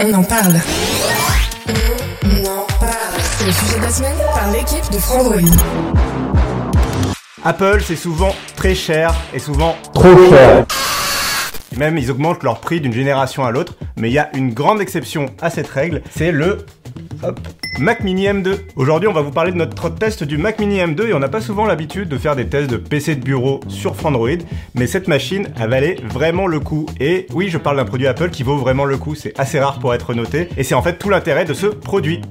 On en parle. On en parle. C'est le sujet de la semaine par l'équipe de Frandroid. Apple, c'est souvent très cher et souvent Trop cher. Et même, ils augmentent leur prix d'une génération à l'autre. Mais il y a une grande exception à cette règle, c'est le hop, Mac Mini M2. Aujourd'hui, on va vous parler de notre test du Mac Mini M2 et on n'a pas souvent l'habitude de faire des tests de PC de bureau sur Frandroid, mais cette machine a valé vraiment le coup. Et oui, je parle d'un produit Apple qui vaut vraiment le coup, c'est assez rare pour être noté, et c'est en fait tout l'intérêt de ce produit.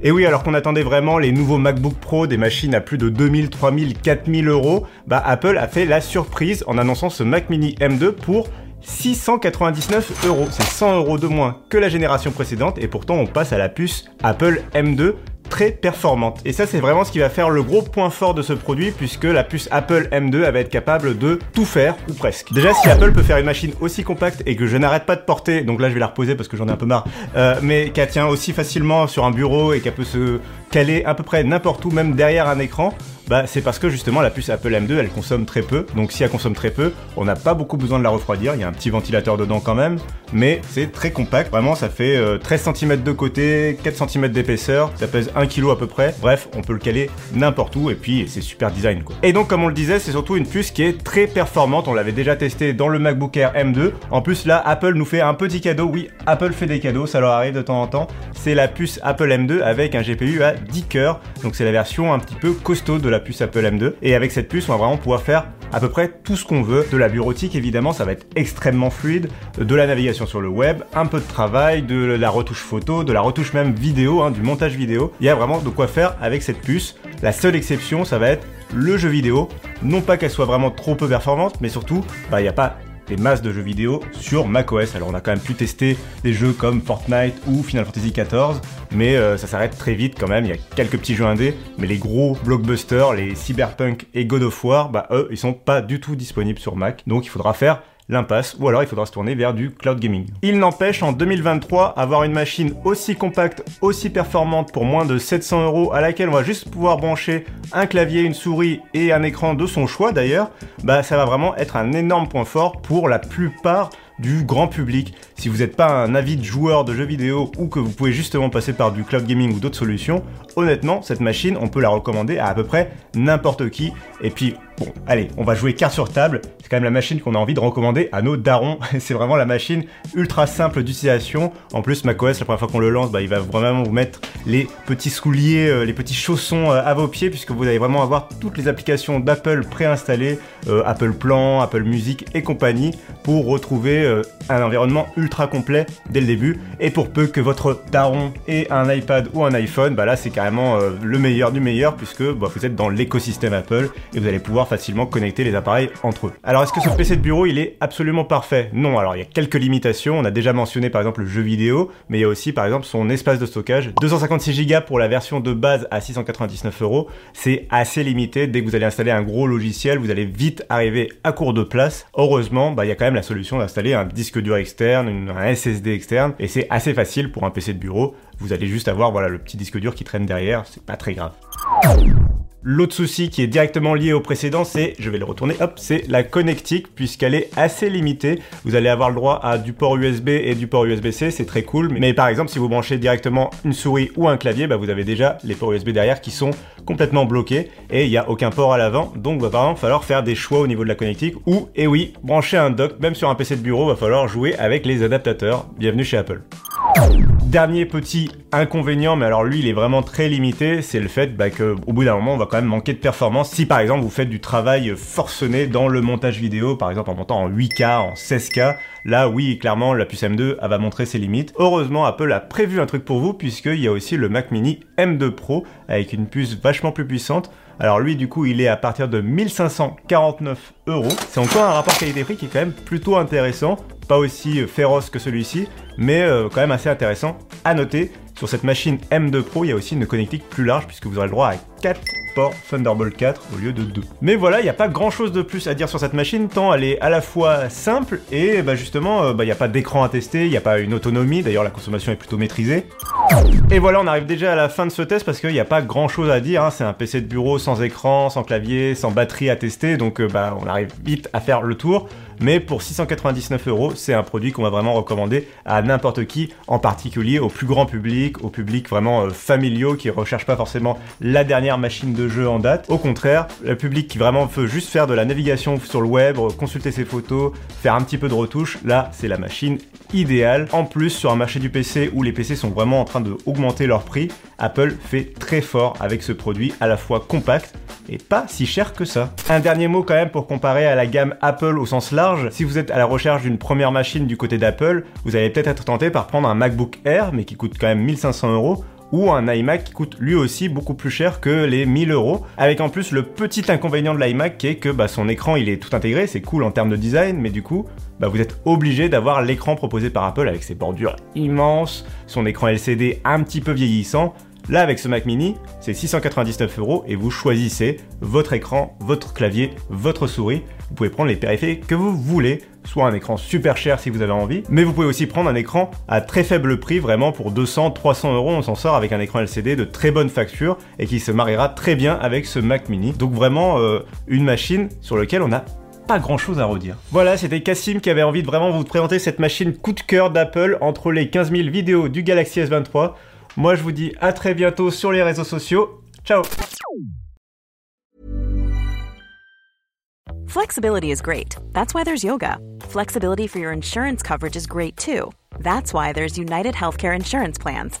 Et oui, alors qu'on attendait vraiment les nouveaux MacBook Pro, des machines à plus de 2000, 3000, 4000 euros, bah Apple a fait la surprise en annonçant ce Mac Mini M2 pour 699 euros. C'est 100 euros de moins que la génération précédente et pourtant on passe à la puce Apple M2 très performante. Et ça, c'est vraiment ce qui va faire le gros point fort de ce produit, puisque la puce Apple M2 elle va être capable de tout faire, ou presque. Déjà, si Apple peut faire une machine aussi compacte et que je n'arrête pas de porter, donc là je vais la reposer parce que j'en ai un peu marre, euh, mais qu'elle tient aussi facilement sur un bureau et qu'elle peut se caler à peu près n'importe où, même derrière un écran, bah, c'est parce que justement la puce Apple M2 elle consomme très peu. Donc si elle consomme très peu, on n'a pas beaucoup besoin de la refroidir. Il y a un petit ventilateur dedans quand même, mais c'est très compact. Vraiment, ça fait euh, 13 cm de côté, 4 cm d'épaisseur. Ça pèse 1 kg à peu près. Bref, on peut le caler n'importe où et puis c'est super design quoi. Et donc comme on le disait, c'est surtout une puce qui est très performante. On l'avait déjà testé dans le MacBook Air M2. En plus là, Apple nous fait un petit cadeau. Oui, Apple fait des cadeaux, ça leur arrive de temps en temps. C'est la puce Apple M2 avec un GPU à 10 cœurs. Donc c'est la version un petit peu costaud de la puce Apple M2. Et avec cette puce, on va vraiment pouvoir faire à peu près tout ce qu'on veut. De la bureautique, évidemment, ça va être extrêmement fluide. De la navigation sur le web, un peu de travail, de la retouche photo, de la retouche même vidéo, hein, du montage vidéo. Il y a vraiment de quoi faire avec cette puce. La seule exception, ça va être le jeu vidéo. Non pas qu'elle soit vraiment trop peu performante, mais surtout, bah, il n'y a pas des masses de jeux vidéo sur macOS. Alors on a quand même pu tester des jeux comme Fortnite ou Final Fantasy XIV, mais euh, ça s'arrête très vite quand même. Il y a quelques petits jeux indés, mais les gros blockbusters, les Cyberpunk et God of War, bah eux, ils sont pas du tout disponibles sur Mac. Donc il faudra faire l'impasse, ou alors il faudra se tourner vers du cloud gaming. Il n'empêche, en 2023, avoir une machine aussi compacte, aussi performante pour moins de 700 euros, à laquelle on va juste pouvoir brancher un clavier, une souris et un écran de son choix d'ailleurs, bah ça va vraiment être un énorme point fort pour la plupart du grand public. Si vous n'êtes pas un avide joueur de jeux vidéo ou que vous pouvez justement passer par du cloud gaming ou d'autres solutions, honnêtement, cette machine, on peut la recommander à à peu près n'importe qui. Et puis, bon, allez, on va jouer carte sur table. C'est quand même la machine qu'on a envie de recommander à nos darons. C'est vraiment la machine ultra simple d'utilisation. En plus, macOS, la première fois qu'on le lance, bah, il va vraiment vous mettre les petits souliers, euh, les petits chaussons euh, à vos pieds, puisque vous allez vraiment avoir toutes les applications d'Apple préinstallées, euh, Apple Plan, Apple Music et compagnie, pour retrouver un environnement ultra complet dès le début. Et pour peu que votre daron ait un iPad ou un iPhone, bah là c'est carrément le meilleur du meilleur, puisque bah, vous êtes dans l'écosystème Apple et vous allez pouvoir facilement connecter les appareils entre eux. Alors est-ce que ce PC de bureau il est absolument parfait? Non, alors il y a quelques limitations. On a déjà mentionné par exemple le jeu vidéo, mais il y a aussi par exemple son espace de stockage. 256 Go pour la version de base à 699 euros, c'est assez limité. Dès que vous allez installer un gros logiciel, vous allez vite arriver à court de place. Heureusement, bah, il y a quand même la solution d'installer un disque dur externe, un SSD externe, et c'est assez facile pour un PC de bureau. Vous allez juste avoir voilà le petit disque dur qui traîne derrière, c'est pas très grave. L'autre souci qui est directement lié au précédent, c'est, je vais le retourner, hop, c'est la connectique, puisqu'elle est assez limitée. Vous allez avoir le droit à du port USB et du port USB-C, c'est très cool. Mais par exemple, si vous branchez directement une souris ou un clavier, bah, vous avez déjà les ports USB derrière qui sont complètement bloqués et il n'y a aucun port à l'avant. Donc, va par exemple falloir faire des choix au niveau de la connectique ou, et oui, brancher un dock, même sur un PC de bureau, va falloir jouer avec les adaptateurs. Bienvenue chez Apple. Dernier petit inconvénient, mais alors lui il est vraiment très limité, c'est le fait bah, que au bout d'un moment on va quand même manquer de performance. Si par exemple vous faites du travail forcené dans le montage vidéo, par exemple en montant en 8K, en 16K, là oui clairement la puce M2 elle va montrer ses limites. Heureusement Apple a prévu un truc pour vous puisqu'il y a aussi le Mac Mini M2 Pro avec une puce vachement plus puissante. Alors lui du coup il est à partir de 1549 euros. C'est encore un rapport qualité-prix qui est quand même plutôt intéressant pas aussi féroce que celui-ci, mais quand même assez intéressant. À noter, sur cette machine M2 Pro, il y a aussi une connectique plus large puisque vous aurez le droit à 4 ports Thunderbolt 4 au lieu de 2. Mais voilà, il n'y a pas grand chose de plus à dire sur cette machine, tant elle est à la fois simple et bah, justement, euh, bah, il n'y a pas d'écran à tester, il n'y a pas une autonomie, d'ailleurs la consommation est plutôt maîtrisée. Et voilà, on arrive déjà à la fin de ce test parce qu'il n'y a pas grand chose à dire, hein. c'est un PC de bureau sans écran, sans clavier, sans batterie à tester, donc euh, bah, on arrive vite à faire le tour mais pour 699 euros, c'est un produit qu'on va vraiment recommander à n'importe qui, en particulier au plus grand public, au public vraiment euh, familiaux qui recherche pas forcément la dernière machine de jeu en date. Au contraire, le public qui vraiment veut juste faire de la navigation sur le web, consulter ses photos, faire un petit peu de retouches, là, c'est la machine idéale. En plus, sur un marché du PC où les PC sont vraiment en train d'augmenter leur prix, Apple fait très fort avec ce produit à la fois compact et pas si cher que ça. Un dernier mot quand même pour comparer à la gamme Apple au sens large. Si vous êtes à la recherche d'une première machine du côté d'Apple, vous allez peut-être être tenté par prendre un MacBook Air, mais qui coûte quand même 1500 euros, ou un iMac qui coûte lui aussi beaucoup plus cher que les 1000 euros. Avec en plus le petit inconvénient de l'iMac qui est que bah, son écran il est tout intégré, c'est cool en termes de design, mais du coup bah, vous êtes obligé d'avoir l'écran proposé par Apple avec ses bordures immenses, son écran LCD un petit peu vieillissant. Là, avec ce Mac mini, c'est 699 euros et vous choisissez votre écran, votre clavier, votre souris. Vous pouvez prendre les périphériques que vous voulez, soit un écran super cher si vous avez envie, mais vous pouvez aussi prendre un écran à très faible prix, vraiment pour 200, 300 euros, on s'en sort avec un écran LCD de très bonne facture et qui se mariera très bien avec ce Mac mini. Donc vraiment euh, une machine sur laquelle on a pas grand chose à redire. Voilà, c'était Cassim qui avait envie de vraiment vous présenter cette machine coup de cœur d'Apple entre les 15 000 vidéos du Galaxy S23. Moi, je vous dis à très bientôt sur les réseaux sociaux. Ciao Flexibility is great. That's why there's yoga. Flexibility for your insurance coverage is great too. That's why there's United Healthcare Insurance Plans.